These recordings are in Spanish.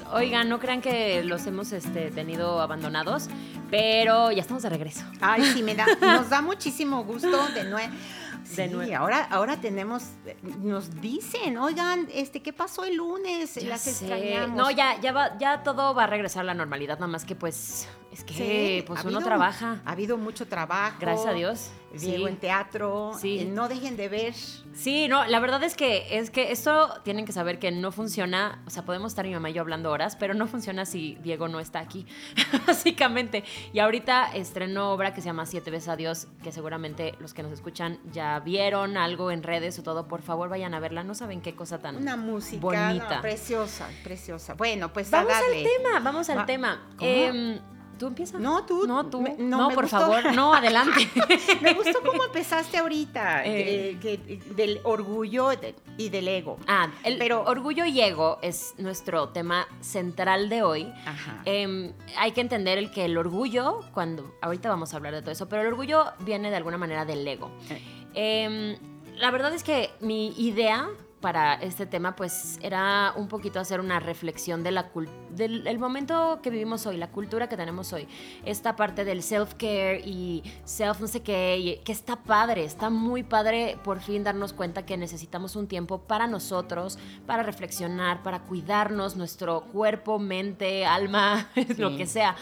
Oigan, no crean que los hemos este, tenido abandonados, pero ya estamos de regreso. Ay, sí, me da, nos da muchísimo gusto de nuevo. Sí, ahora, ahora tenemos, nos dicen, oigan, este, ¿qué pasó el lunes? Las extrañamos. No, ya, ya va, ya todo va a regresar a la normalidad, nada más que pues es que pues uno trabaja. Ha habido mucho trabajo. Gracias a Dios. Diego en teatro. Sí. Eh, no dejen de ver. Sí, no, la verdad es que es que esto tienen que saber que no funciona. O sea, podemos estar mi mamá y yo hablando horas, pero no funciona si Diego no está aquí, básicamente. Y ahorita estrenó obra que se llama Siete veces a Dios, que seguramente los que nos escuchan ya vieron algo en redes o todo. Por favor, vayan a verla. No saben qué cosa tan Una música bonita. preciosa, preciosa. Bueno, pues vamos al tema, vamos al tema. Eh, ¿Tú empiezas? No, tú. No, tú. no, por favor, no, adelante. me gustó cómo empezaste ahorita, eh. del orgullo y del ego. Ah, el Pero, orgullo y ego es nuestro tema central de hoy. Ajá. Em, hay que entender el que el orgullo, cuando, ahorita vamos a hablar de todo eso, pero el orgullo viene de alguna manera del ego. Eh. Em, la verdad es que mi idea para este tema, pues era un poquito hacer una reflexión de la del momento que vivimos hoy, la cultura que tenemos hoy. Esta parte del self-care y self no sé qué, que está padre, está muy padre por fin darnos cuenta que necesitamos un tiempo para nosotros, para reflexionar, para cuidarnos, nuestro cuerpo, mente, alma, lo que sea.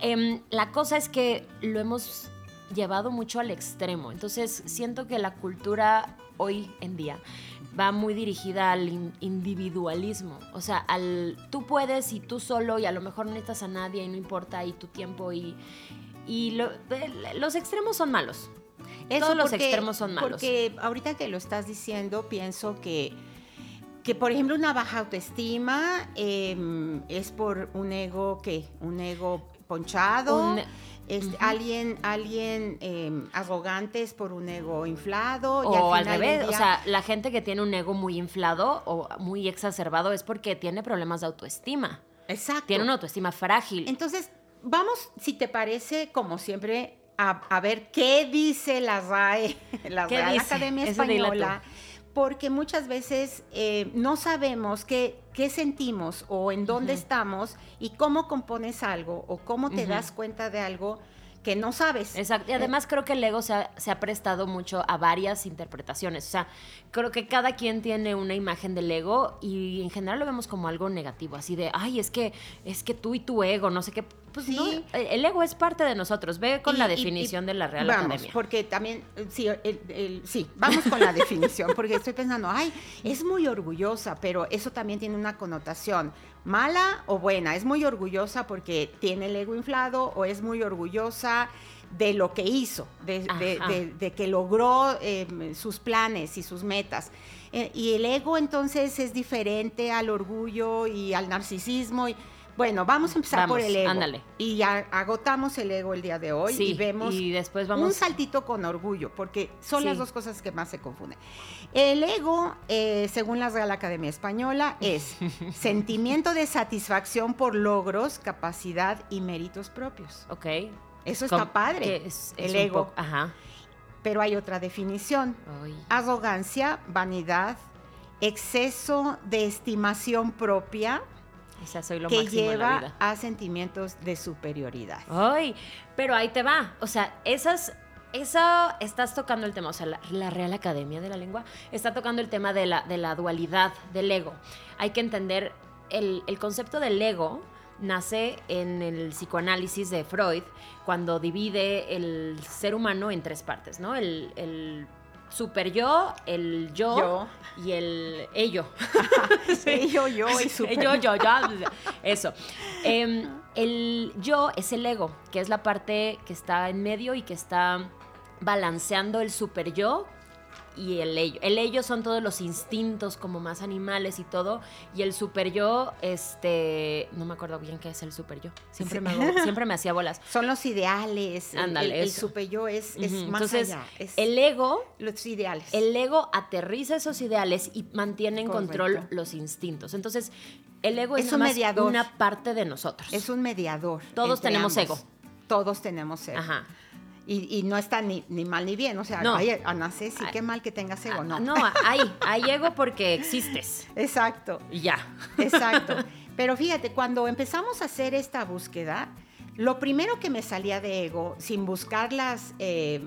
Em, la cosa es que lo hemos llevado mucho al extremo. Entonces siento que la cultura hoy en día va muy dirigida al individualismo. O sea, al tú puedes y tú solo y a lo mejor no necesitas a nadie y no importa y tu tiempo y, y los extremos son malos. Todos los extremos son malos. Porque ahorita que lo estás diciendo, pienso que, que por ejemplo, una baja autoestima em, es por un ego, ¿qué? Un ego ponchado. Este, Alguien, alguien em, arrogante es por un ego inflado. O al, revés, o sea, la gente que tiene un ego muy inflado o muy exacerbado es porque tiene problemas de autoestima. Exacto. Tiene una autoestima frágil. Entonces, vamos, si te parece, como siempre, a, ver qué dice la RAE, la Real Academia Española porque muchas veces eh, no sabemos qué, qué, sentimos o en dónde estamos y cómo compones algo o cómo te das cuenta de algo que no sabes. Exacto. Y eh, además creo que el ego se ha, prestado mucho a varias interpretaciones. O sea, creo que cada quien tiene una imagen del ego y en general lo vemos como algo negativo, así de, ay, es que, es que tú y tu ego, no sé qué. Pues sí. no, el ego es parte de nosotros. Ve con la definición de la Real vamos, Porque también, sí, sí, vamos con la definición, porque estoy pensando, ay, es muy orgullosa, pero eso también tiene una connotación mala o buena. Es muy orgullosa porque tiene el ego inflado o es muy orgullosa de lo que hizo, de, que logró em, sus planes y sus metas. Eh, y el ego entonces es diferente al orgullo y al narcisismo. Y, bueno, vamos a empezar por el ego. Ándale. Y ya agotamos el ego el día de hoy y vemos y después vamos... un saltito con orgullo, porque son las dos cosas que más se confunden. El ego, eh, según la Real Academia Española, es sentimiento de satisfacción por logros, capacidad y méritos propios. Ok. Eso está padre. Es, el ego. Ajá. Pero hay otra definición. Arrogancia, vanidad, exceso de estimación propia que lleva a sentimientos de superioridad. Ay, pero ahí te va. O sea, esas eso estás tocando el tema, o sea, la, Real Academia de la Lengua está tocando el tema de la, de la dualidad del ego. Hay que entender el, concepto del ego nace en el psicoanálisis de Freud cuando divide el ser humano en tres partes, ¿no? el super yo, el yo, y el ello. Ello, yo y super yo, yo, yo. Eso. Em, el yo es el ego, que es la parte que está en medio y que está balanceando el super yo y el ello. El ello son todos los instintos como más animales y todo. Y el super yo, este, no me acuerdo bien qué es el super yo. Siempre, me, siempre me hacía bolas. Son los ideales. Ándale, el, super yo es, es más Entonces, allá. Es el ego, los ideales. el ego aterriza esos ideales y mantiene en control los instintos. Entonces, el ego es, Es un nada más mediador. una parte de nosotros. es un mediador. Todos tenemos ambos. ego. Todos tenemos ego. Ajá. Y, y no está ni, ni mal ni bien. O sea, No. ay, Ana Ceci, qué mal que tengas ego. No. Ah, No, hay, hay ego porque existes. Exacto. Y ya. Exacto. Pero fíjate, cuando empezamos a hacer esta búsqueda, lo primero que me salía de ego, sin buscar las, eh,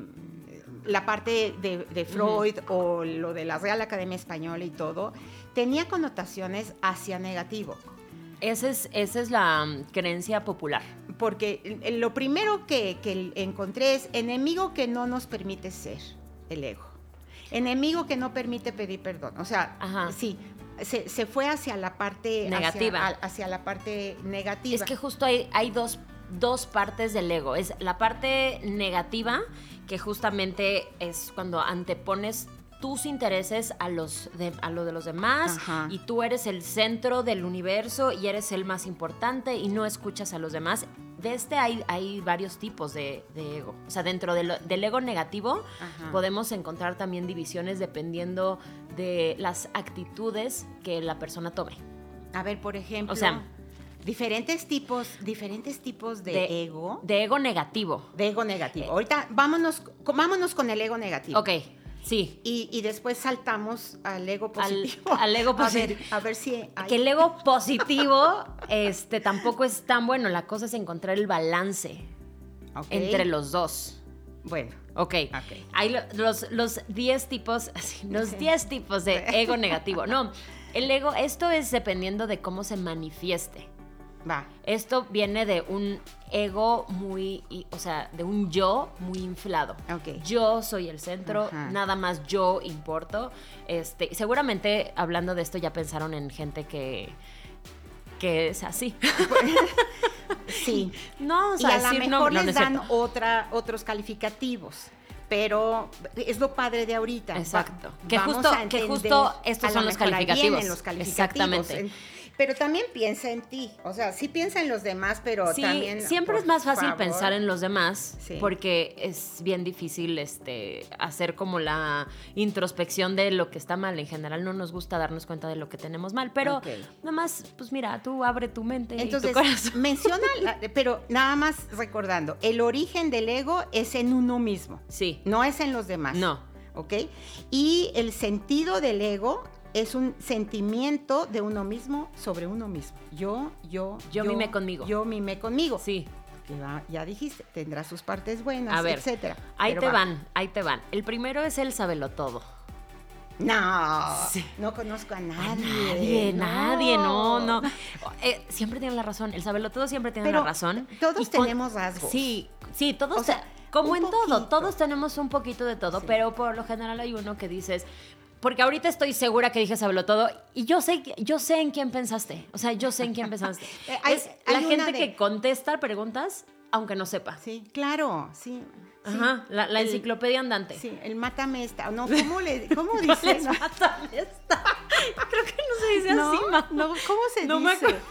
la parte de, de Freud o lo de la Real Academia Española y todo, tenía connotaciones hacia negativo. Esa es, esa es la mm, creencia popular. Porque lo primero que, que encontré es enemigo que no nos permite ser, el ego. Enemigo que no permite pedir perdón. O sea, Ajá. sí, se, se fue hacia la parte hacia- Negativa. al- hacia la parte negativa. Es que justo hay, hay dos, dos partes del ego. Es la parte negativa, que justamente es cuando antepones tus intereses a, los de, a lo de los demás Ajá. y tú eres el centro del universo y eres el más importante y no escuchas a los demás. De este hay, hay varios tipos de, de ego. O sea, dentro de lo- del ego negativo Ajá. podemos encontrar también divisiones dependiendo de las actitudes que la persona tome. A ver, por ejemplo, O sea, diferentes tipos, diferentes tipos de, De- ego, De ego negativo. de ego negativo. Ahorita vámonos, vámonos con el ego negativo. Ok, sí. Y, y después saltamos al ego positivo. al ego A ver- positivo. A ver, si hay- Que el ego positivo este, tampoco es tan bueno. La cosa es encontrar el balance entre los dos. Bueno, Ok. Ok. Hay lo- los, los 10 tipos, los Sí. 10 tipos de ego negativo. No, el ego, esto es dependiendo de cómo se manifieste. Va. Esto viene de un ego muy, y- o sea, de un yo muy inflado. Yo soy el centro, Ajá. nada más yo importo. Este, seguramente hablando de esto ya pensaron en gente que que es así. Sí. No, o y sea, a lo no, mejor no, no les es dan otra, otros calificativos. Pero es lo padre de ahorita. Va- Exacto. Que justo- que justo estos a son lo los calificativos. los calificativos. Exactamente. Pero también piensa en ti. O sea, sí piensa en los demás, pero Sí, también. siempre es más fácil favor. pensar en los demás Sí. porque es bien difícil este, hacer como la introspección de lo que está mal. En general no nos gusta darnos cuenta de lo que tenemos mal, pero nada más, pues mira, tú abre tu mente Entonces, y tu corazón. menciona, la- pero nada más recordando, el origen del ego es en uno mismo, Sí, no es en los demás. no, ¿Ok? Y el sentido del ego es un sentimiento de uno mismo sobre uno mismo. Yo, yo, Yo mimé conmigo. Yo mimé conmigo. sí. Que va- ya dijiste, tendrá sus partes buenas, A ver, etcétera. Ahí Pero te va. van, ahí te van. El primero es el sabelo todo. No, Sí. no conozco a nadie. Nadie, nadie, no, no. Eh, siempre tiene la razón. El sabelo todo siempre tiene Pero la razón. todos con- tenemos rasgos. Sí, sí, todos. O sea, como en todo, todos tenemos un poquito de todo, Sí. pero por lo general hay uno que dices. Porque ahorita estoy segura que dije sabelo todo y yo sé, yo sé en quién pensaste. O sea, yo sé en quién pensaste. Eh, hay- es hay la gente de- que contesta preguntas aunque no sepa. Sí, claro, sí. sí. Ajá, la, la El- enciclopedia andante. Sí, el mátame esta. No, ¿cómo le cómo ¿Cuál dice? es No, mátame esta? Creo que no se dice no, así, ma. no, ¿cómo se No me dice? acuerdo.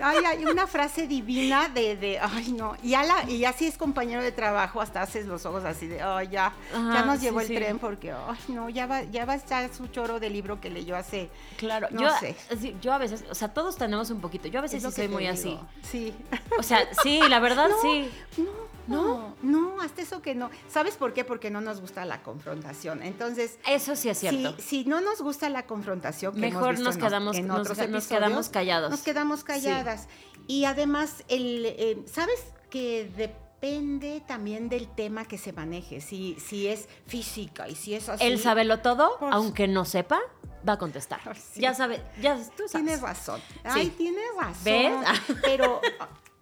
Ay, hay una frase divina de, de ay no, y ya la, y ya si es compañero de trabajo, hasta haces los ojos así de, ay ya, ya Ajá, nos llevó sí, el sí. tren porque, ay no, ya va, ya va a estar su choro de libro que leyó hace, Claro, No yo, sé. yo a veces, o sea, todos tenemos un poquito. Yo a veces sí soy muy digo. así. Sí. O sea, sí, la verdad No, sí. No, no, no, hasta eso que no. ¿Sabes por qué? Porque no nos gusta la confrontación. Entonces, Eso sí es cierto. Si, si no nos gusta la confrontación, que Mejor hemos visto nos en quedamos- en nos- otros nos episodios, quedamos callados. Nos quedamos calladas. Y además, el, eh, ¿sabes que depende también del tema que se maneje? Si, si es física y si es así. Él sabelo todo, Pues- aunque no sepa, va a contestar. Sí. Ya sabe, ya tú sabes. Tienes razón. Ay, tienes razón. ¿Ves? Pero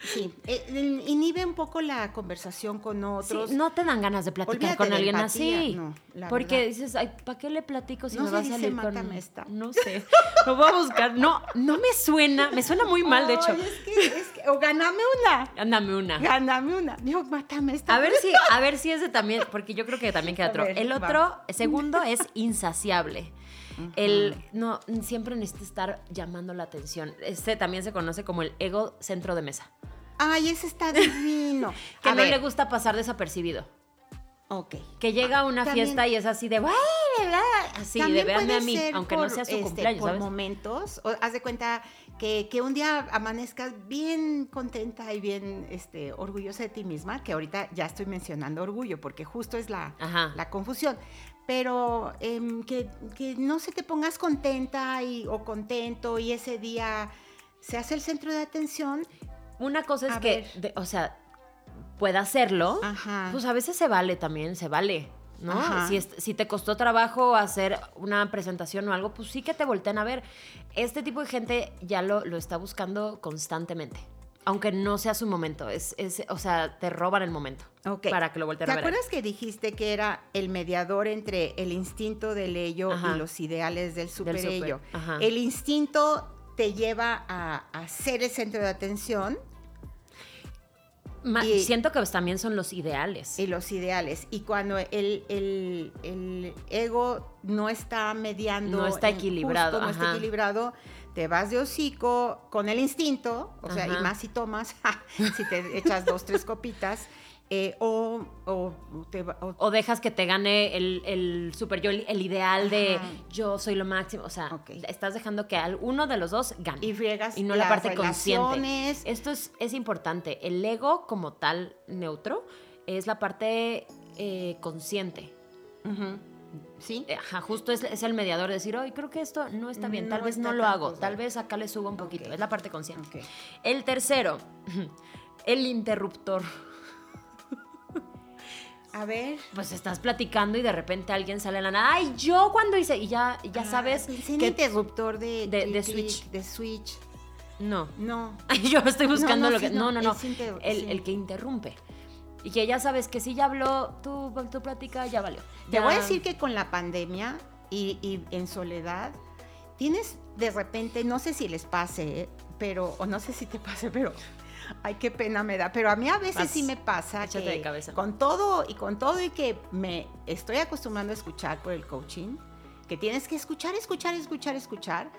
Sí, eh, inhibe un poco la conversación con otros. no te dan ganas de platicar con alguien así. porque dices, ay, ¿para qué le platico si no me va a salir con... Esta. No sé, lo voy a buscar. No, no me suena, me suena muy mal, de hecho. Es que, es que, o ganame una. Gáname una. Gáname una. Digo, mátame esta. A ver si, a ver si ese también, porque yo creo que también queda otro. El otro, segundo, es insaciable. El no siempre necesita estar llamando la atención. Este también se conoce como el ego centro de mesa. Ay, ese está divino. que no le gusta pasar desapercibido. Ok. Que llega a una fiesta y es así de, así, de véanme a mí, aunque no sea su este, cumpleaños, por momentos, haz de cuenta que, que, un día amanezcas bien contenta y bien este, orgullosa de ti misma, que ahorita ya estoy mencionando orgullo, porque justo es la, la confusión pero em, que, no se te pongas contenta y, o contento y ese día se hace el centro de atención. Una cosa es que, o sea, pueda hacerlo, pues a veces se vale también, se vale. ¿no? Si, si, te costó trabajo hacer una presentación o algo, pues sí que te volteen a ver. Este tipo de gente ya lo, lo está buscando constantemente. Aunque no sea su momento, es, es, o sea, te roban el momento para que lo volteen a ver. ¿Te acuerdas que dijiste que era el mediador entre el instinto del ello y los ideales del super, ello? El instinto te lleva a, a, ser el centro de atención. y, siento que también son los ideales. Y los ideales. Y cuando el, el, el ego no está mediando. No está equilibrado. no está equilibrado te vas de hocico con el instinto, o sea, y más si tomas, si te echas dos, tres copitas, eh, o, o, dejas que te gane el, el super yo, el ideal de yo soy lo máximo. O sea, estás dejando que uno de los dos gane. Y friegas y no la parte consciente. Esto es, es, importante. El ego como tal neutro es la parte eh, consciente. ¿Sí? Eh, ajá, justo es, el mediador de decir, hoy creo que esto no está bien, tal vez no lo hago, tal vez acá le subo un poquito. Es la parte consciente. El tercero, el interruptor. A ver. Pues estás platicando y de repente alguien sale a la nada. Ay, yo cuando hice. Y ya, ya ah, sabes. que interruptor de, de, Switch. De Switch. No. No. yo estoy buscando lo que. No, no, no. El, el, que interrumpe. Y que ya sabes que si ya habló tu, tu plática, ya valió. Te voy a decir que con la pandemia y, en soledad, tienes de repente, no sé si les pase, pero, o no sé si te pase, pero ay, qué pena me da. Pero a mí a veces sí me pasa que de cabeza. con todo y con todo y que me estoy acostumbrando a escuchar por el coaching, que tienes que escuchar, escuchar, escuchar, escuchar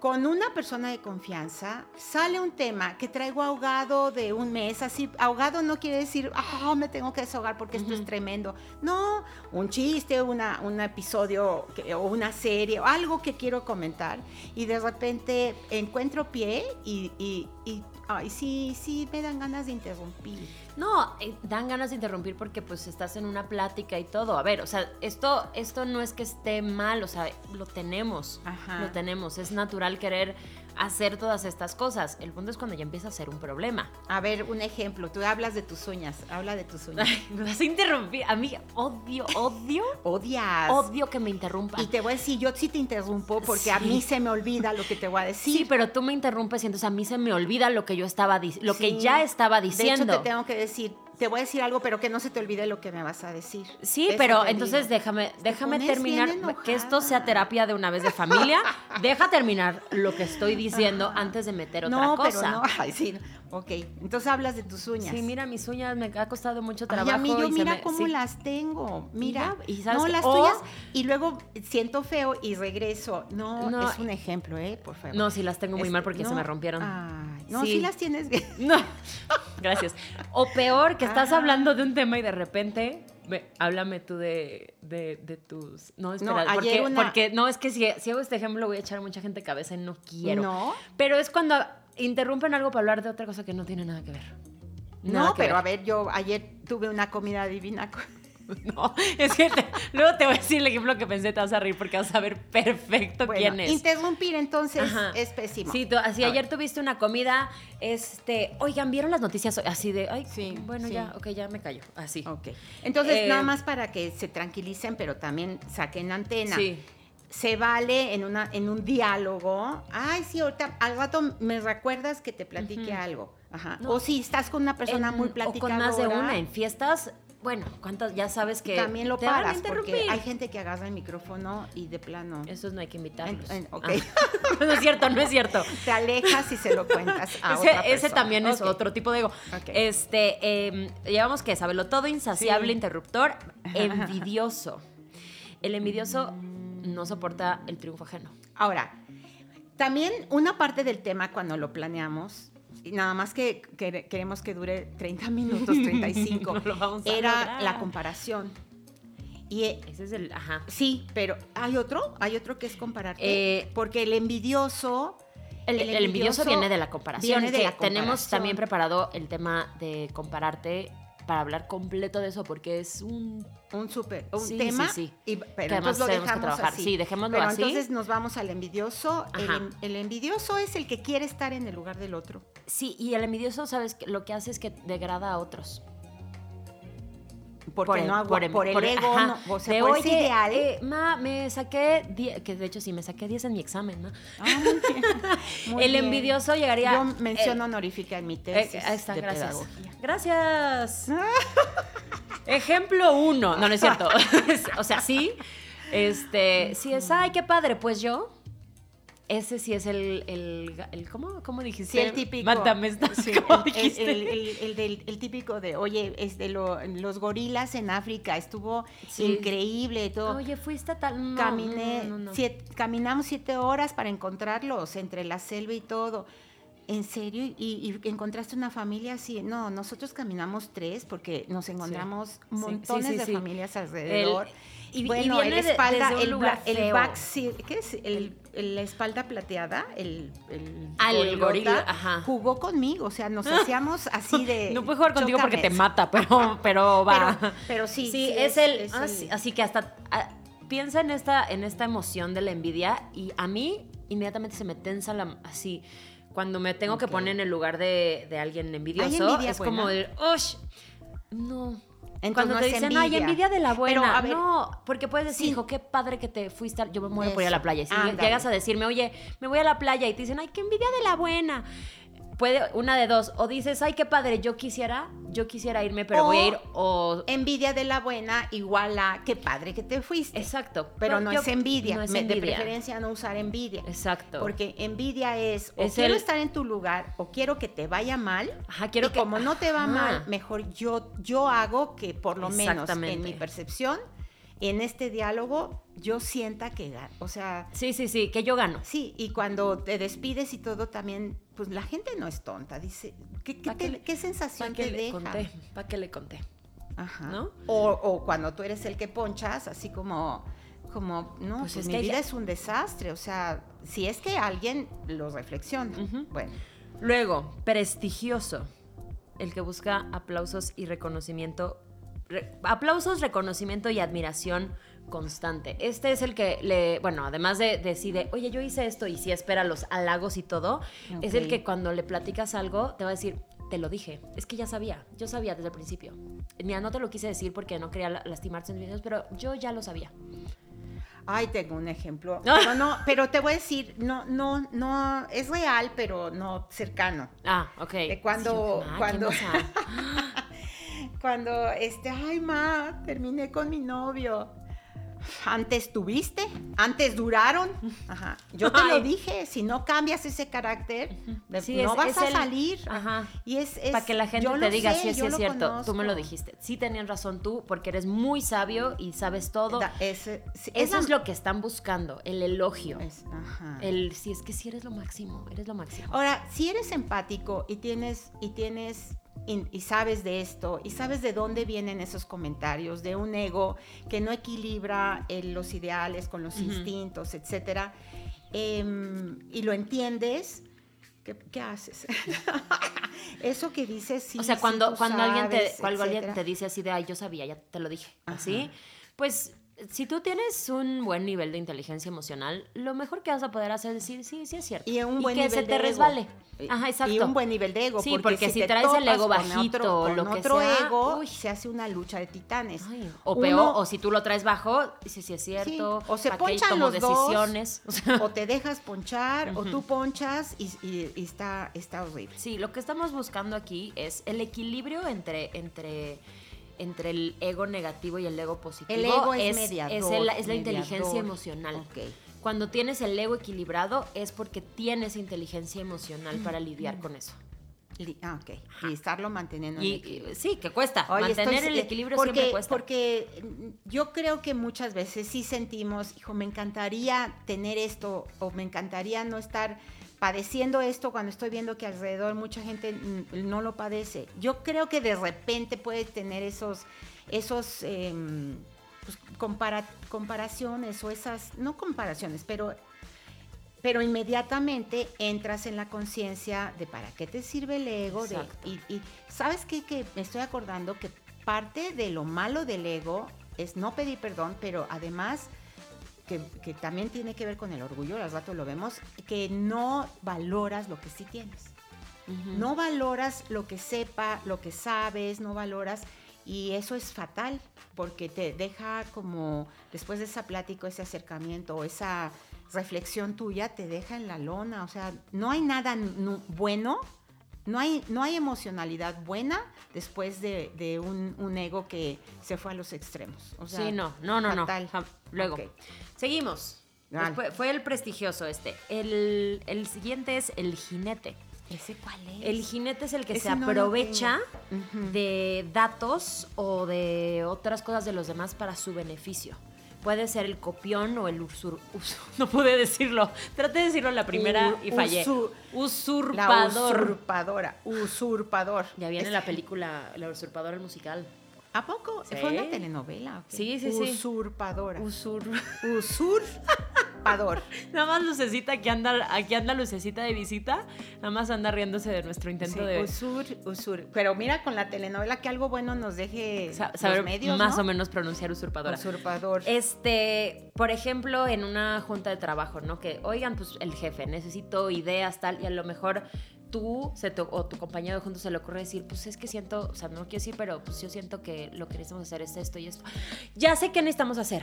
con una persona de confianza sale un tema que traigo ahogado de un mes, así, ahogado no quiere decir, ah, me tengo que desahogar porque esto es tremendo. No, un chiste, una, un episodio o una serie o algo que quiero comentar y de repente encuentro pie y, y, y ay, sí, sí, me dan ganas de interrumpir. No, eh, dan ganas de interrumpir porque pues estás en una plática y todo. A ver, o sea, esto, esto no es que esté mal, o sea, lo tenemos, lo tenemos. Es natural querer hacer todas estas cosas. El punto es cuando ya empieza a ser un problema. A ver, un ejemplo. Tú hablas de tus uñas. Habla de tus uñas. me vas a interrumpir. A mí odio, odio. Odias. Odio que me interrumpan. Y te voy a decir, yo sí te interrumpo porque a mí se me olvida lo que te voy a decir. Sí, pero tú me interrumpes y entonces a mí se me olvida lo que yo estaba lo que ya estaba diciendo. De hecho, te tengo que decir, te voy a decir algo, pero que no se te olvide lo que me vas a decir. Sí, pero entonces déjame, déjame terminar, que esto sea terapia de una vez de familia. Deja terminar lo que estoy diciendo antes de meter otra no, cosa. Pero no, ay, sí. Ok, entonces hablas de tus uñas. Sí, mira, mis uñas me ha costado mucho trabajo. Ay, a mí yo mira cómo las tengo. Mira, y, no las tuyas y luego siento feo y regreso. No, no, es un ejemplo, ¿eh? Por favor. No, sí las tengo muy mal porque se me rompieron. Ay, no, sí, las tienes bien. No. Gracias. O peor, que estás hablando de un tema y de repente háblame tú de, tus. No, espera, porque, no, es que si, si, hago este ejemplo voy a echar a mucha gente cabeza y no quiero. No. Pero es cuando interrumpen algo para hablar de otra cosa que no tiene nada que ver. no, pero a ver, yo ayer tuve una comida divina. No, es que luego te voy a decir el ejemplo que pensé, te vas a reír porque vas a ver perfecto quién es. Interrumpir entonces es pésimo. Sí, así ayer tuviste una comida, este, oigan, ¿vieron las noticias así de, ay, sí, bueno, ya, ok, ya me callo, así. Ok. Entonces, eh, nada más para que se tranquilicen, pero también saquen antena. Sí se vale en, una, en un diálogo. Ay, sí, ahorita al rato me recuerdas que te platique algo. Ajá. o si estás con una persona muy platicadora. O con más de una. En fiestas bueno, ¿cuántas? Ya sabes que. También lo paras, porque hay gente que agarra el micrófono y de plano. Esos no hay que invitarlos. ok. Ah. no es cierto, no es cierto. Te alejas y se lo cuentas a ese, otra ese también es otro tipo de ego. Este, eh, llevamos que saberlo todo, insaciable, interruptor, envidioso. El envidioso no soporta el triunfo ajeno. Ahora, también una parte del tema cuando lo planeamos y nada más que, queremos que dure 30 minutos, 35, era la comparación. Y e ese es el, ajá. Sí, pero hay otro, hay otro que es compararte, eh, porque el envidioso el, envidioso, viene de la comparación. Viene de la Tenemos también preparado el tema de compararte para hablar completo de eso porque es un un súper un tema sí, Y, pero entonces lo dejamos así. Sí, dejémoslo pero así. entonces nos vamos al envidioso. El, el, envidioso es el que quiere estar en el lugar del otro. Sí, y el envidioso, sabes, lo que hace es que degrada a otros porque no por, el, por el ego, no, o sea, por ese ideal. Eh, ma, me saqué, que de hecho sí, me saqué 10 en mi examen, ¿no? Ah, el envidioso llegaría... Yo menciono honorífica en mi tesis eh, está, de gracias. pedagogía. Gracias. Ejemplo uno. No, no es cierto. o sea, sí. Este, sí es, ay, qué padre, pues yo ese sí es el, el, ¿cómo, ¿cómo, dijiste? Sí, el típico. Mátame, sí, el, típico de, oye, es de los gorilas en África, estuvo increíble todo. Oye, fuiste tal... Caminé, caminamos siete horas para encontrarlos entre la selva y todo. ¿En serio? ¿Y, encontraste una familia así? No, nosotros caminamos tres porque nos encontramos montones de familias alrededor. y, bueno, el espalda, el, el back, ¿qué es? El, la espalda plateada, el, el, Al gorila, ajá. jugó conmigo, o sea, nos hacíamos así de. No puede jugar contigo porque te mata, pero, pero va. Pero, sí. Sí, es, el, así, que hasta piensa en esta, en esta emoción de la envidia y a mí inmediatamente se me tensa la, así cuando me tengo que poner en el lugar de, de alguien envidioso, es como el, ¡Ush! No. Entonces, Cuando te dicen, envidia. ay, envidia de la buena. no, porque puedes decir, hijo, qué padre que te fuiste. Yo me muero por ir a la playa. Si llegas a decirme, oye, me voy a la playa y te dicen, ay, qué envidia de la buena puede una de dos, o dices, ay, qué padre, yo quisiera, yo quisiera irme, pero voy a ir, o... Envidia de la buena igual a, qué padre que te fuiste. Exacto. Pero no, es envidia. No es envidia. De preferencia no usar envidia. Exacto. Porque envidia es, o quiero estar en tu lugar, o quiero que te vaya mal, Ajá, quiero que... como no te va mal, mejor yo, yo hago que por lo menos en mi percepción en este diálogo yo sienta que gano. O sea. Sí, sí, sí, que yo gano. Sí, y cuando te despides y todo también, pues la gente no es tonta. Dice, ¿qué, qué, sensación te deja? ¿Para qué le conté? Ajá. ¿No? O, cuando tú eres el que ponchas, así como, como no, pues, pues mi vida es un desastre. O sea, si es que alguien lo reflexiona. Bueno. Luego, prestigioso. El que busca aplausos y reconocimiento aplausos, reconocimiento y admiración constante. Este es el que le, bueno, además de decide, oye, yo hice esto y si espera los halagos y todo, es el que cuando le platicas algo te va a decir, te lo dije, es que ya sabía, yo sabía desde el principio. Mira, no te lo quise decir porque no quería lastimarte en videos, pero yo ya lo sabía. Ay, tengo un ejemplo. Pero no, pero te voy a decir, no, no, no, es real, pero no cercano. Ah, ok. cuando, cuando, cuando, este, ay, ma, terminé con mi novio. Antes tuviste, antes duraron. Ajá. Yo te lo dije, si no cambias ese carácter, no vas a salir. Ajá. Y es, para que la gente te diga si es cierto. Tú me lo dijiste. Sí tenías razón tú, porque eres muy sabio y sabes todo. Eso es lo que están buscando, el elogio. ajá. El si es que si eres lo máximo, eres lo máximo. Ahora, si eres empático y tienes y tienes y, sabes de esto y sabes de dónde vienen esos comentarios, de un ego que no equilibra los ideales con los instintos, etcétera, em, y lo entiendes, ¿qué, haces? Eso que dices, sí. O sea, cuando, cuando, alguien, te, cuando alguien te dice así de, ay, yo sabía, ya te lo dije, así, pues si tú tienes un buen nivel de inteligencia emocional, lo mejor que vas a poder hacer es decir, sí, sí es cierto. Y un buen que nivel se de te ego. resbale. Ajá, exacto. Y un buen nivel de ego. Sí, porque si te traes el ego bajito otro, o con lo que otro sea, ego, uy. se hace una lucha de titanes. Ay, o Uno- peor, o si tú lo traes bajo, dices, sí es Sí, cierto. O se ¿para qué ponchan los dos, decisiones? O sea, o te dejas ponchar, o tú ponchas y, y- y está, está horrible. Sí, lo que estamos buscando aquí es el equilibrio entre, entre, entre el ego negativo y el ego positivo. El ego es mediador, Es, el- es la inteligencia mediador. emocional. Ok. Cuando tienes el ego equilibrado es porque tienes inteligencia emocional para lidiar con eso. Ah, ok. Y estarlo manteniendo en Y, equilibrio. y- sí, que cuesta. Oye, Mantener estoy- el eh, equilibrio porque, siempre cuesta. Porque mm, yo creo que muchas veces sí sentimos, hijo, me encantaría tener esto o me encantaría no estar padeciendo esto cuando estoy viendo que alrededor mucha gente no lo padece. Yo creo que de repente puedes tener esos, esos pues, compara- comparaciones o esas, no comparaciones, pero pero inmediatamente entras en la conciencia de para qué te sirve el ego. de- y, y sabes qué? que me estoy acordando que parte de lo malo del ego es no pedir perdón, pero además que, que también tiene que ver con el orgullo, al rato lo vemos, que no valoras lo que sí tienes. No valoras lo que sepa, lo que sabes, no valoras. Y eso es fatal, porque te deja como, después de esa plática, ese acercamiento o esa reflexión tuya, te deja en la lona. O sea, no hay nada bueno, no hay, no hay emocionalidad buena después de, de un, un ego que se fue a los extremos. O sea, sí, no, no, no, no. fatal. Luego, seguimos. Fue, el prestigioso este. El, el siguiente es el jinete. ¿Ese cuál es? El jinete es el que Ese se no aprovecha de datos o de otras cosas de los demás para su beneficio. Puede ser el copión o el usur... us- no pude decirlo. Traté de decirlo la primera y fallé. usu- La Usurpador. usurpadora. Usurpador. Ya viene la película La usurpadora el musical. ¿A poco? Sí. ¿Fue una telenovela? o qué? Sí, sí, sí. Usurpadora. Usur... Usurpador. Nada más lucecita, aquí anda, aquí anda lucecita de visita. Nada más anda riéndose de nuestro intento Sí, de Usur, usur. Pero mira con la telenovela que algo bueno nos deje sa- los saber medios, más ¿no? o menos pronunciar usurpadora. Usurpador. Este, por ejemplo, en una junta de trabajo, ¿no? Que, oigan, pues el jefe, necesito ideas, tal, y a lo mejor tú se te- o tu compañero de junto se le ocurre decir, pues es que siento, o sea, no quiero decir, pero pues yo siento que lo que necesitamos hacer es esto y esto. Ya sé qué necesitamos hacer.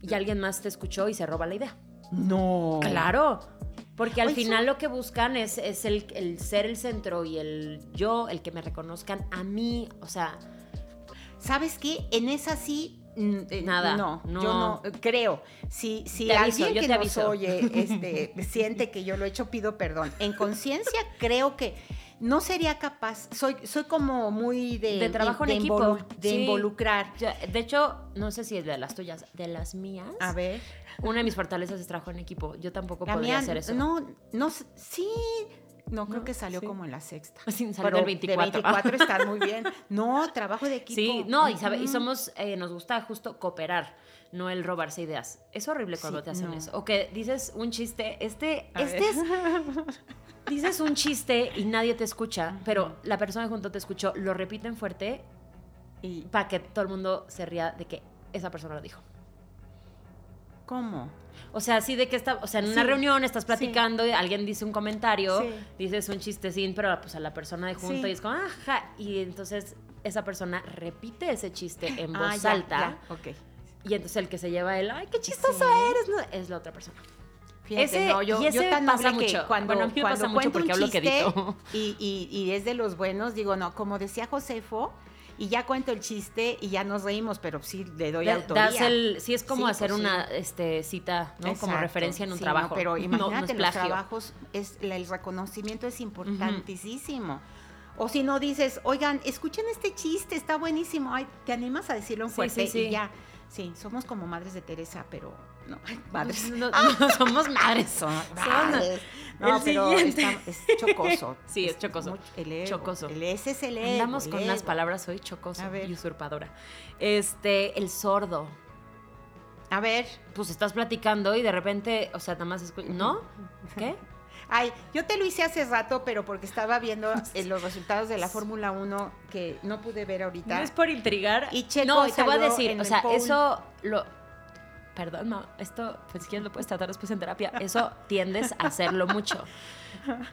Y alguien más te escuchó y se roba la idea. No. Claro. Porque al Oye, final lo que buscan es, es el, el ser el centro y el yo, el que me reconozcan a mí. O sea, ¿Sabes qué? En esa sí. mm, eh, Nada, No, no. yo no eh, creo. Si, si aviso, alguien que te nos oye este, siente que yo lo he hecho, pido perdón. En conciencia creo que no sería capaz. Soy, soy como muy de, De trabajo en de equipo, involu- de sí. involucrar. de hecho, no sé si es de las tuyas, de las mías. A ver. Una de mis fortalezas es trabajo en equipo. Yo tampoco La podría mía, hacer eso. no, no, sí. No, creo No, que salió sí. como en la sexta. Sin salir del 24. De 24 está muy bien. No, trabajo de equipo. Sí, no, y, sabe, y somos, eh, nos gusta justo cooperar, no el robarse ideas. Es horrible cuando Sí, te hacen no. eso. O que dices un chiste, este, A este ver. es, dices un chiste y nadie te escucha, pero la persona junto te escuchó lo repiten fuerte ¿Y para que todo el mundo se ría de que esa persona lo dijo. cómo? O sea, así de que está, o sea, en una reunión estás platicando y alguien dice un comentario, Sí. dices un chistecín, pero pues a la persona de junto y es como, ajá, y entonces esa persona repite ese chiste en voz Ah, ya, alta ya. Y entonces el que se lleva el, ay, qué chistoso Sí. eres, no, es la otra persona. Fíjate, Ese- no, yo, y ese yo tan pasa noble que mucho. Cuando, Bueno, a mí me cuando pasa mucho porque hablo. Y, y- y es de los buenos, digo, no, como decía Josefo, y ya cuento el chiste y ya nos reímos, pero sí le doy autoría. das el, sí es como Sí, hacer pues, sí. una este, cita, ¿no? como referencia en un sí, trabajo. no, pero No, no imagínate, es los trabajos, es, el reconocimiento es importantísimo. O si no dices, oigan, escuchen este chiste, está buenísimo. Ay, te animas a decirlo en fuerte sí, sí. y ya. Sí, somos como madres de Teresa, pero no, madres. No, no somos madres. Son madres. No, El pero está- es chocoso. Sí, es chocoso. mucho- el ego, Chocoso. el- ese es el ego. Andamos el con unas ego. palabras hoy chocoso A ver. y usurpadora. Este, el sordo. A ver, Pues estás platicando y de repente, o sea, nada más escu- ¿no? ¿Qué? Ay, yo te lo hice hace rato, pero porque estaba viendo eh, los resultados de la Fórmula 1 que no pude ver ahorita. No es por intrigar. Y Checo no, te voy a decir, o sea, pole. eso lo perdón, no, esto, pues si quieres lo puedes tratar después en terapia, eso tiendes a hacerlo mucho.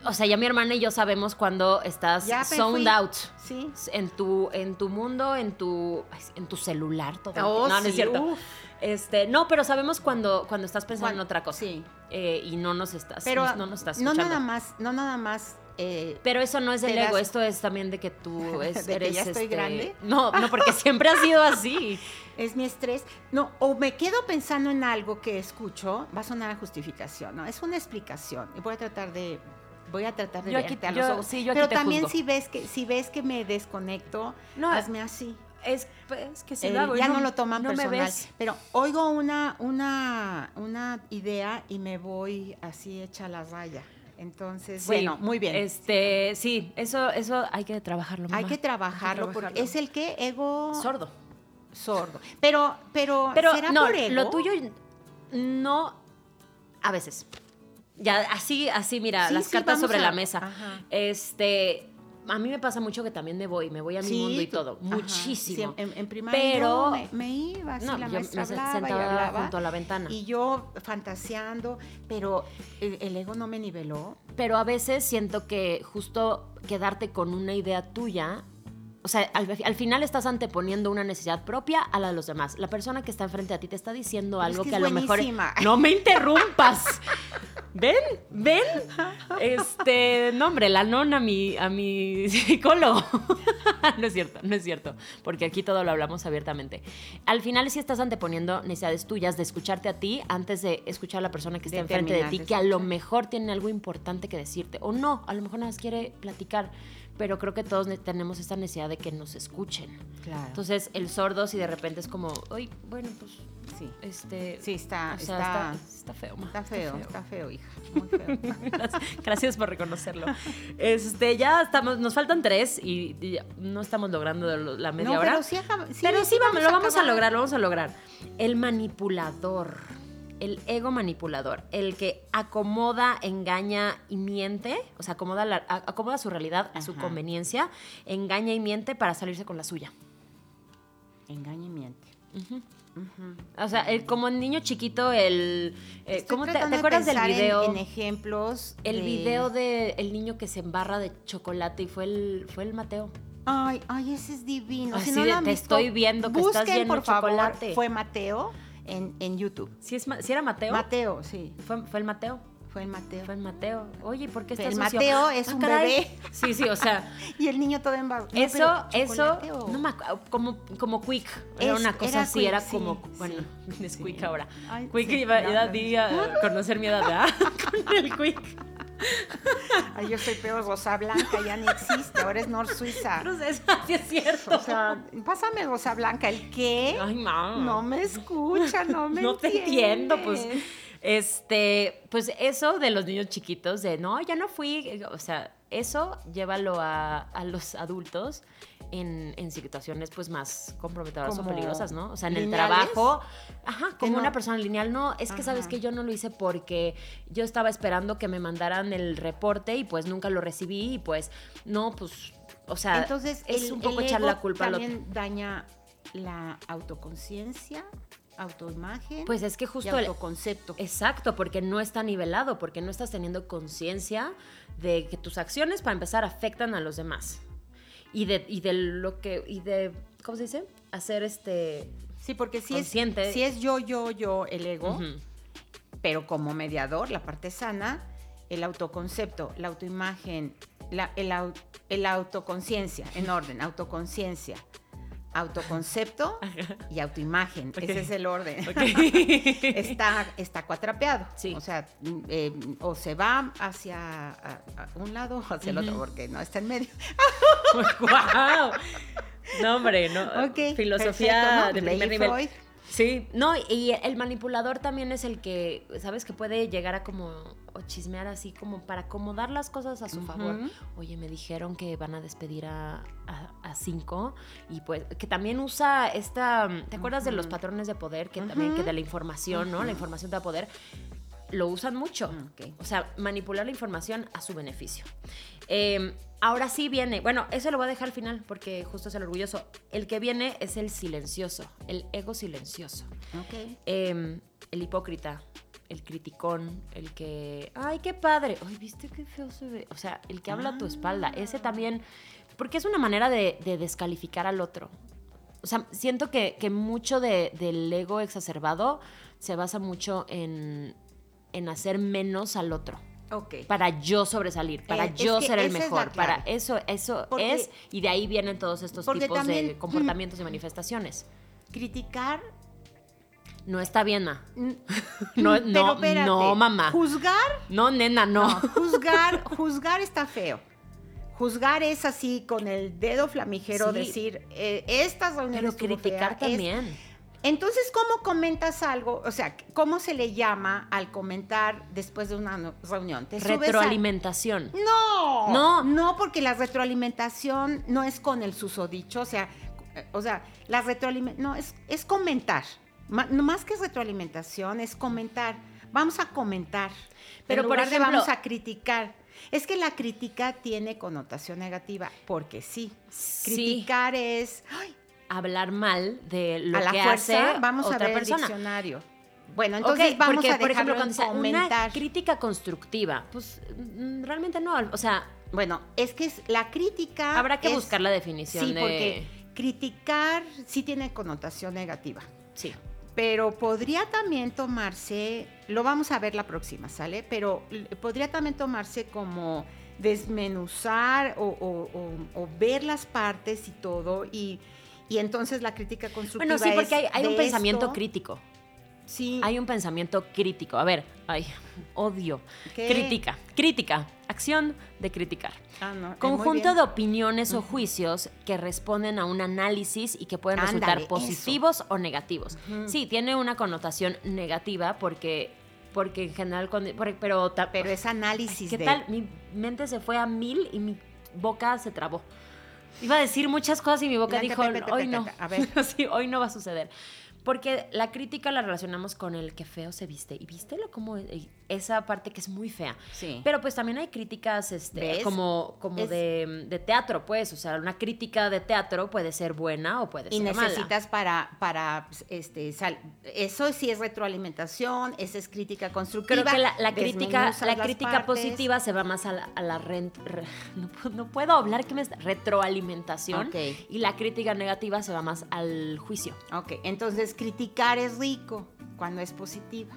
O sea, ya mi hermana y yo sabemos cuando estás zoned out. Sí. En tu, en tu mundo, en tu, en tu celular, todo. Oh, no, no es cierto. Este, no, pero sabemos cuando, cuando estás pensando en otra cosa. Sí. Eh, y no nos estás, pero no nos estás escuchando. No nada más, no nada más eh, pero eso no es del ego, esto es también de que tú es, eres. ya estoy este, grande? No, no, porque siempre ha sido así. es mi estrés. No, o me quedo pensando en algo que escucho, va a sonar a justificación, ¿no? Es una explicación. Y voy a tratar de. Voy a tratar de verte a los ojos. Pero también si ves que si ves que me desconecto, hazme así. Es, pues, que si lo hago, ya no, lo toman personal. Pero oigo una, una, una idea y me voy así hecha la raya. Entonces, bueno, muy bien. Este, sí, eso, eso hay que trabajarlo. Hay que trabajarlo, porque es el que ego sordo. Sordo. Pero, pero, pero ¿será no, por ego? lo tuyo no a veces. Ya así, así, mira, las cartas sobre la mesa. Este, a mí me pasa mucho que también me voy, me voy a mi mundo y todo, muchísimo. en, en pero me, iba, así la maestra me hablaba junto a la ventana. Y yo fantaseando, pero el, ego no me niveló. Pero a veces siento que justo quedarte con una idea tuya o sea, al, final estás anteponiendo una necesidad propia a la de los demás. La persona que está enfrente a ti te está diciendo algo que, a lo mejor. No me interrumpas. ven, ven. Este, no, hombre, la nona a mi, a mi psicólogo. no es cierto, no es cierto. Porque aquí todo lo hablamos abiertamente. Al final, sí estás anteponiendo necesidades tuyas de escucharte a ti antes de escuchar a la persona que está enfrente de ti, que a lo mejor tiene algo importante que decirte. O no, a lo mejor nada más quiere platicar pero creo que todos tenemos esta necesidad de que nos escuchen. Claro. Entonces, el sordo, si de repente es como, uy, bueno, pues sí. Este, sí, está, está, está, feo, Está feo, está feo, hija. Muy feo. Gracias por reconocerlo. Este, ya estamos, nos faltan tres y, no estamos logrando la media hora. Pero sí, sí, pero sí, vamos, lo vamos a lograr, lo vamos a lograr. El manipulador el ego manipulador, el que acomoda, engaña y miente, o sea, acomoda, acomoda su realidad a su conveniencia, engaña y miente para salirse con la suya. Engaña y miente. O sea, como el niño chiquito, el... Eh, ¿cómo te, acuerdas del video? En, ejemplos. El video del el niño que se embarra de chocolate y fue el, fue el Mateo. Ay, ay, ese es divino. si no te estoy viendo que estás lleno por chocolate. Fue Mateo en, en YouTube. ¿Sí, es, era Mateo? Mateo, sí. ¿Fue, ¿Fue, el Mateo? Fue el Mateo. Fue el Mateo. Oye, ¿por qué estás El Mateo es ah, un bebé. Sí, sí, o sea. y el niño todo embarrado. eso, eso, no me como, como Quick. Era una cosa así, era como, bueno, es Quick ahora. quick iba, a conocer mi edad, ¿verdad? Con el Quick. Ay, yo soy peor, Rosa Blanca ya ni existe, ahora es Nor Suiza. No sé, sí es cierto. O sea, pásame Rosa Blanca, ¿el qué? Ay, mamá. No me escucha, no me No te entiendo, pues. Este, pues eso de los niños chiquitos, de no, ya no fui, o sea, eso llévalo a, a los adultos en, situaciones pues más comprometedoras o peligrosas, ¿no? O sea, en el trabajo, ajá, como una persona lineal, no, es que sabes que yo no lo hice porque yo estaba esperando que me mandaran el reporte y pues nunca lo recibí y pues no, pues, o sea, entonces es un poco echar la culpa también daña la autoconciencia autoimagen pues es que justo el autoconcepto. exacto, porque no está nivelado, porque no estás teniendo conciencia de que tus acciones para empezar afectan a los demás y de, y de lo que, y de, ¿cómo se dice? Hacer este... Sí, porque si es, si es yo, yo, yo, el ego, pero como mediador, la parte sana, el autoconcepto, la autoimagen, la, el, el autoconciencia, en orden, autoconciencia, autoconcepto y autoimagen. Ese es el orden. está, está cuatrapeado. Sí. O sea, eh, o se va hacia un lado o hacia el otro, porque no está en medio. ¡Wow! No, hombre, no. Filosofía de primer nivel. Sí, no, y el manipulador también es el que, ¿sabes? Que puede llegar a como o chismear así como para acomodar las cosas a su favor. Oye, me dijeron que van a despedir a, cinco y pues que también usa esta, ¿te acuerdas de los patrones de poder? Que también, que de la información, ¿no? La información da poder. Lo usan mucho. O sea, manipular la información a su beneficio. Eh, Ahora sí viene, bueno, eso lo voy a dejar al final porque justo es el orgulloso. El que viene es el silencioso, el ego silencioso. Ok. Em, el hipócrita, el criticón, el que, ay, qué padre, ay, viste qué feo se ve. O sea, el que habla a tu espalda, ese también, porque es una manera de, descalificar al otro. O sea, siento que, mucho del ego exacerbado se basa mucho en, en hacer menos al otro. Okay. Para yo sobresalir, para eh, yo ser el mejor, para eso, eso es, y de ahí vienen todos estos tipos de comportamientos y manifestaciones. Criticar no está bien, ma. No, no, no, mamá. Juzgar. No, nena, no. juzgar, juzgar está feo. Juzgar es así con el dedo flamijero decir eh, estas reuniones. Pero criticar también. Entonces, ¿cómo comentas algo? O sea, ¿cómo se le llama al comentar después de una reunión? retroalimentación. No, no, no, porque la retroalimentación no es con el susodicho, o sea, o sea, la retroalimentación no es, es comentar más que retroalimentación, es comentar. Vamos a comentar. Pero por ejemplo, vamos a criticar. Es que la crítica tiene connotación negativa, porque sí. Criticar es hablar mal de lo a la que fuerza, hace vamos otra a ver persona. El diccionario. Bueno, entonces vamos a por ejemplo, cuando una crítica constructiva, pues mm, realmente no, o sea, bueno, es que es, la crítica habrá que buscar la definición sí, porque criticar sí tiene connotación negativa. Sí pero podría también tomarse, lo vamos a ver la próxima, ¿sale? Pero podría también tomarse como desmenuzar o, ver las partes y todo, y, entonces la crítica constructiva. Bueno, sí, porque hay, un pensamiento crítico. Sí. Hay un pensamiento crítico. A ver, ay, odio. Crítica, crítica, acción de criticar. Ah, no, Conjunto de opiniones o juicios que responden a un análisis y que pueden resultar positivos o negativos. Sí, tiene una connotación negativa porque porque en general pero pero es análisis ¿Qué tal? Mi mente se fue a mil y mi boca se trabó. Iba a decir muchas cosas y mi boca dijo, hoy no. A ver. sí, hoy no va a suceder. Porque la crítica la relacionamos con el que feo se viste. Y vístelo como esa parte que es muy fea. Sí. Pero pues también hay críticas este, como, como de, teatro, pues. O sea, una crítica de teatro puede ser buena o puede ser mala. Y necesitas para, para este, eso sí es retroalimentación, esa es crítica constructiva. Creo que la, crítica, la crítica positiva se va más a la, a no, puedo hablar que me retroalimentación. Y la crítica negativa se va más al juicio. Ok, entonces criticar es rico cuando es positiva.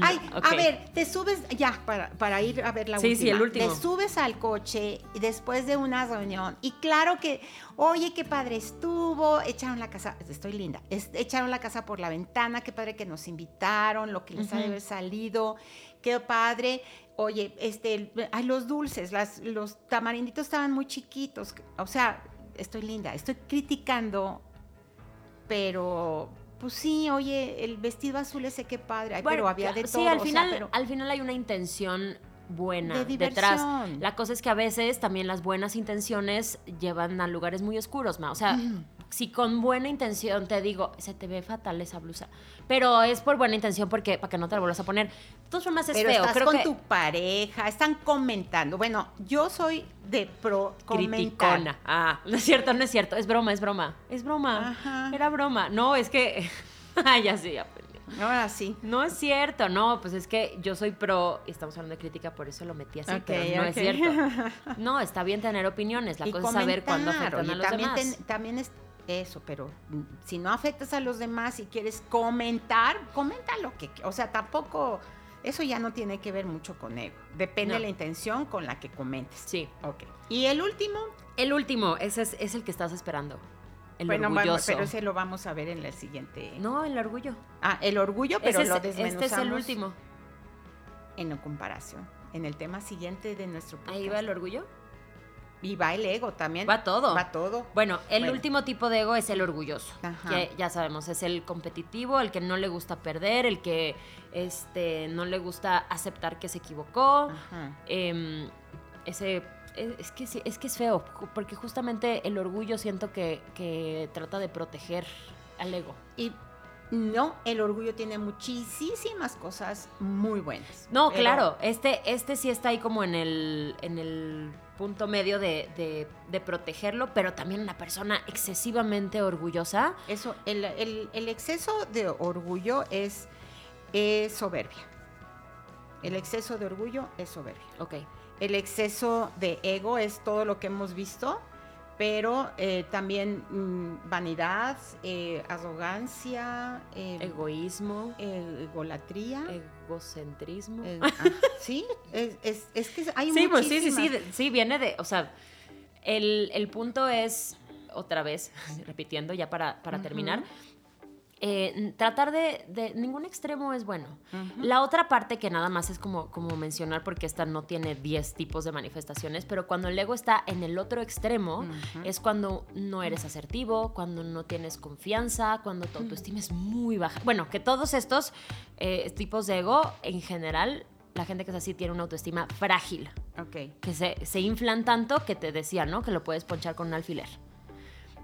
Ay, a ver, te subes, ya, para, ir a ver la última. Sí, el último. Te subes al coche después de una reunión y claro que, oye, qué padre estuvo, echaron la casa, estoy linda, echaron la casa por la ventana, qué padre que nos invitaron, lo que les ha de haber salido, qué padre. Oye, este, ay, los dulces, las, los tamarinditos estaban muy chiquitos, o sea, estoy linda, estoy criticando pero pues sí, oye, el vestido azul ese qué padre, pero había de todo. Sí, al final, al final hay una intención buena detrás. La cosa es que a veces también las buenas intenciones llevan a lugares muy oscuros, ma. O sea, si con buena intención te digo, se te ve fatal esa blusa, pero es por buena intención porque para que no te la vuelvas a poner. De todas formas es pero feo. Estás Creo con tu pareja, están comentando. Bueno, yo soy de pro criticona. Ah, no es cierto, no es cierto, es broma, es broma. Es broma. Era broma. No, es que ya sí, ya Ahora sí. No es cierto, no, pues es que yo soy pro, y estamos hablando de crítica, por eso lo metí así, pero no es cierto. No, está bien tener opiniones, la cosa es saber cuándo afectan a los también demás. también es eso, pero si no afectas a los demás y quieres comentar, comenta lo que, o sea, tampoco, eso ya no tiene que ver mucho con ego. Depende de la intención con la que comentes. Sí. Ok. ¿Y el último? El último, ese es, es el que estás esperando. El bueno, orgulloso. pero ese lo vamos a ver en el siguiente. No, el orgullo. Ah, el orgullo, pero lo desmenuzamos. Este es el último. En comparación. En el tema siguiente de nuestro podcast. Ahí va el orgullo. Y va el ego también. Va todo. Va todo. Bueno, el último tipo de ego es el orgulloso. Que ya sabemos, es el competitivo, el que no le gusta perder, el que este, no le gusta aceptar que se equivocó. Em, ese es que, es que es feo, porque justamente el orgullo siento que, trata de proteger al ego. Y no, el orgullo tiene muchísimas cosas muy buenas. No, claro, este, este sí está ahí como en el, en el punto medio de, protegerlo, pero también una persona excesivamente orgullosa. Eso, el, exceso de orgullo es, soberbia. El exceso de orgullo es soberbia. Ok. El exceso de ego es todo lo que hemos visto, pero eh, también mm, vanidad, eh, arrogancia, eh, egoísmo, egolatría, egocentrismo. Ah, sí, es, que hay sí, pues sí, sí, sí, sí, viene de, o sea, el, punto es, otra vez, repitiendo ya para, terminar, eh, tratar de, ningún extremo es bueno. La otra parte que nada más es como, como mencionar, porque esta no tiene 10 tipos de manifestaciones, pero cuando el ego está en el otro extremo, es cuando no eres asertivo, cuando no tienes confianza, cuando tu autoestima es muy baja. Bueno, que todos estos eh, tipos de ego, en general, la gente que es así tiene una autoestima frágil. Ok. Que se, se inflan tanto que te decía, ¿no? Que lo puedes ponchar con un alfiler.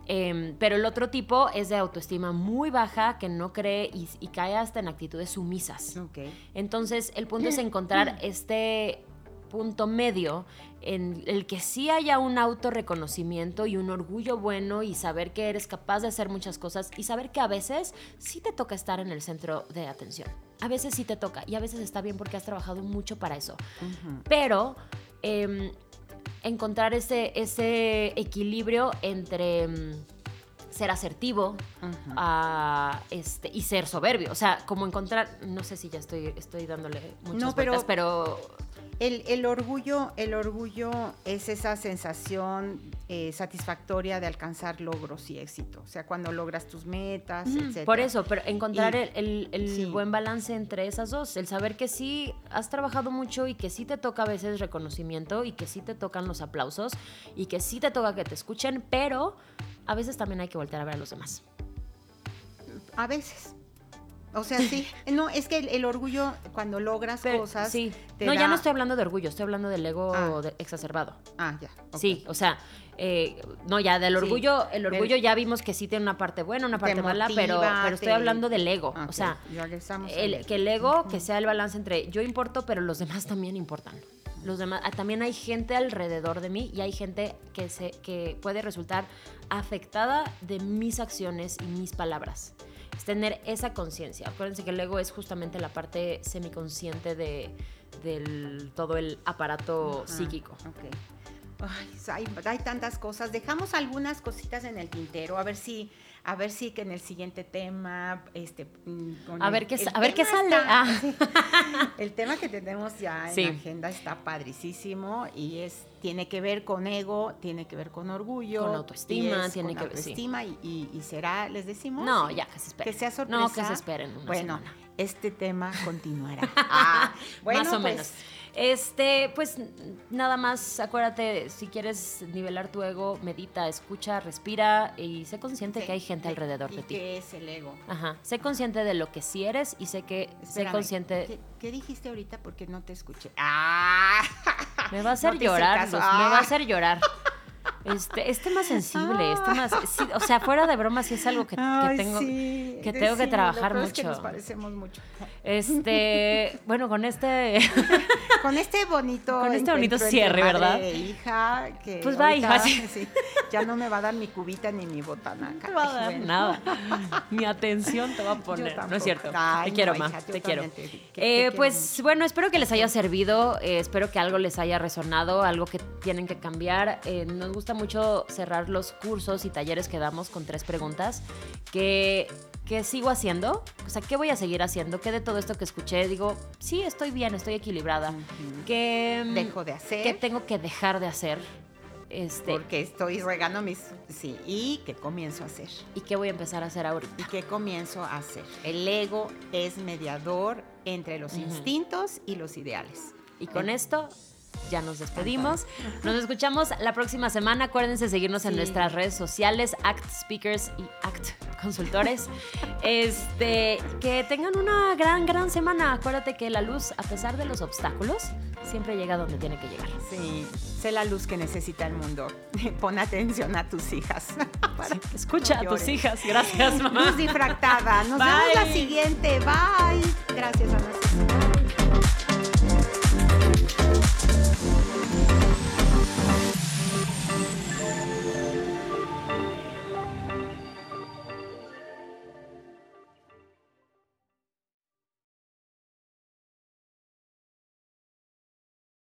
Em, pero el otro tipo es de autoestima muy baja, que no cree y, cae hasta en actitudes sumisas. Entonces, el punto es encontrar este punto medio en el que sí haya un autorreconocimiento y un orgullo bueno y saber que eres capaz de hacer muchas cosas y saber que a veces sí te toca estar en el centro de atención. A veces sí te toca y a veces está bien porque has trabajado mucho para eso. Pero em, encontrar ese, ese equilibrio entre mm, ser asertivo este, y ser soberbio. O sea, como encontrar, no sé si ya estoy, estoy dándole muchas no, vueltas, pero el, orgullo, el orgullo es esa sensación eh, satisfactoria de alcanzar logros y éxito. O sea, cuando logras tus metas, etc. Por eso, pero encontrar el, buen balance entre esas dos. El saber que sí has trabajado mucho y que sí te toca a veces reconocimiento y que sí te tocan los aplausos y que sí te toca que te escuchen, pero a veces también hay que voltear a ver a los demás. A veces. O sea, sí. No, es que el, orgullo, cuando logras cosas. Sí. no, ya no estoy hablando de orgullo, estoy hablando del ego ah. exacerbado. Ah, ya. Sí, o sea, eh, no, ya del orgullo, el orgullo ya vimos que sí tiene una parte buena, una parte mala, pero, pero estoy hablando del ego. O sea, el, que el ego, que sea el balance entre yo importo, pero los demás también importan. Los demás, ah, también hay gente alrededor de mí y hay gente que, se, que puede resultar afectada de mis acciones y mis palabras es tener esa conciencia. Acuérdense que el ego es justamente la parte semiconsciente de del, todo el aparato psíquico. Ay, hay, tantas cosas. Dejamos algunas cositas en el tintero, a ver si, a ver si que en el siguiente tema, este, mm, a, ver qué, a ver qué sale. Ah. el tema que tenemos ya en la agenda está padricísimo y es tiene que ver con ego, tiene que ver con orgullo. Con autoestima, tiene con que autoestima y, y, será, les decimos. No, ya, que se esperen. Que sea sorpresa. No, que se esperen. bueno, este tema continuará. ah, bueno, Más o pues, menos. Este, pues nada más, acuérdate, si quieres nivelar tu ego, medita, escucha, respira y sé consciente que hay gente alrededor de ti. ¿Qué es el ego? Ajá. Sé consciente de lo que sí eres y sé que sé consciente. ¿qué, dijiste ahorita? Porque no te escuché. ¡Ah! Me va a hacer llorar, me va a hacer llorar. Este, es tema sensible, es tema, o sea, fuera de broma sí es algo que, tengo que tengo que trabajar mucho. Es que nos parecemos mucho. Este, bueno, con este con este bonito con este bonito cierre, ¿verdad? hija, que pues va, hija, ya no me va a dar mi cubita ni mi botana. No te va a dar nada. Mi atención te va a poner. No es cierto. te quiero, más, te quiero. Eh, pues bueno, espero que les haya servido, eh, espero que algo les haya resonado, algo que tienen que cambiar. Eh, nos gusta mucho cerrar los cursos y talleres que damos con tres preguntas que, que sigo haciendo. O sea, ¿qué voy a seguir haciendo? ¿Qué de todo esto que escuché? Digo, sí, estoy bien, estoy equilibrada. ¿Qué dejo de hacer? ¿Qué tengo que dejar de hacer? Este, Porque estoy regando mis... Sí, ¿y qué comienzo a hacer? ¿Y qué voy a empezar a hacer ahorita? ¿Y qué comienzo a hacer? El ego es mediador entre los instintos y los ideales. Y con esto ya nos despedimos. Nos escuchamos la próxima semana. Acuérdense seguirnos en nuestras redes sociales, Act Speakers y Act Consultores. Este, que tengan una gran, gran semana. Acuérdate que la luz, a pesar de los obstáculos, siempre llega donde tiene que llegar. Sí, sé la luz que necesita el mundo. Pon atención a tus hijas. escucha a tus hijas. Gracias, mamá. Luz difractada. Nos vemos la siguiente. Bye. Gracias, Ana. Thank you.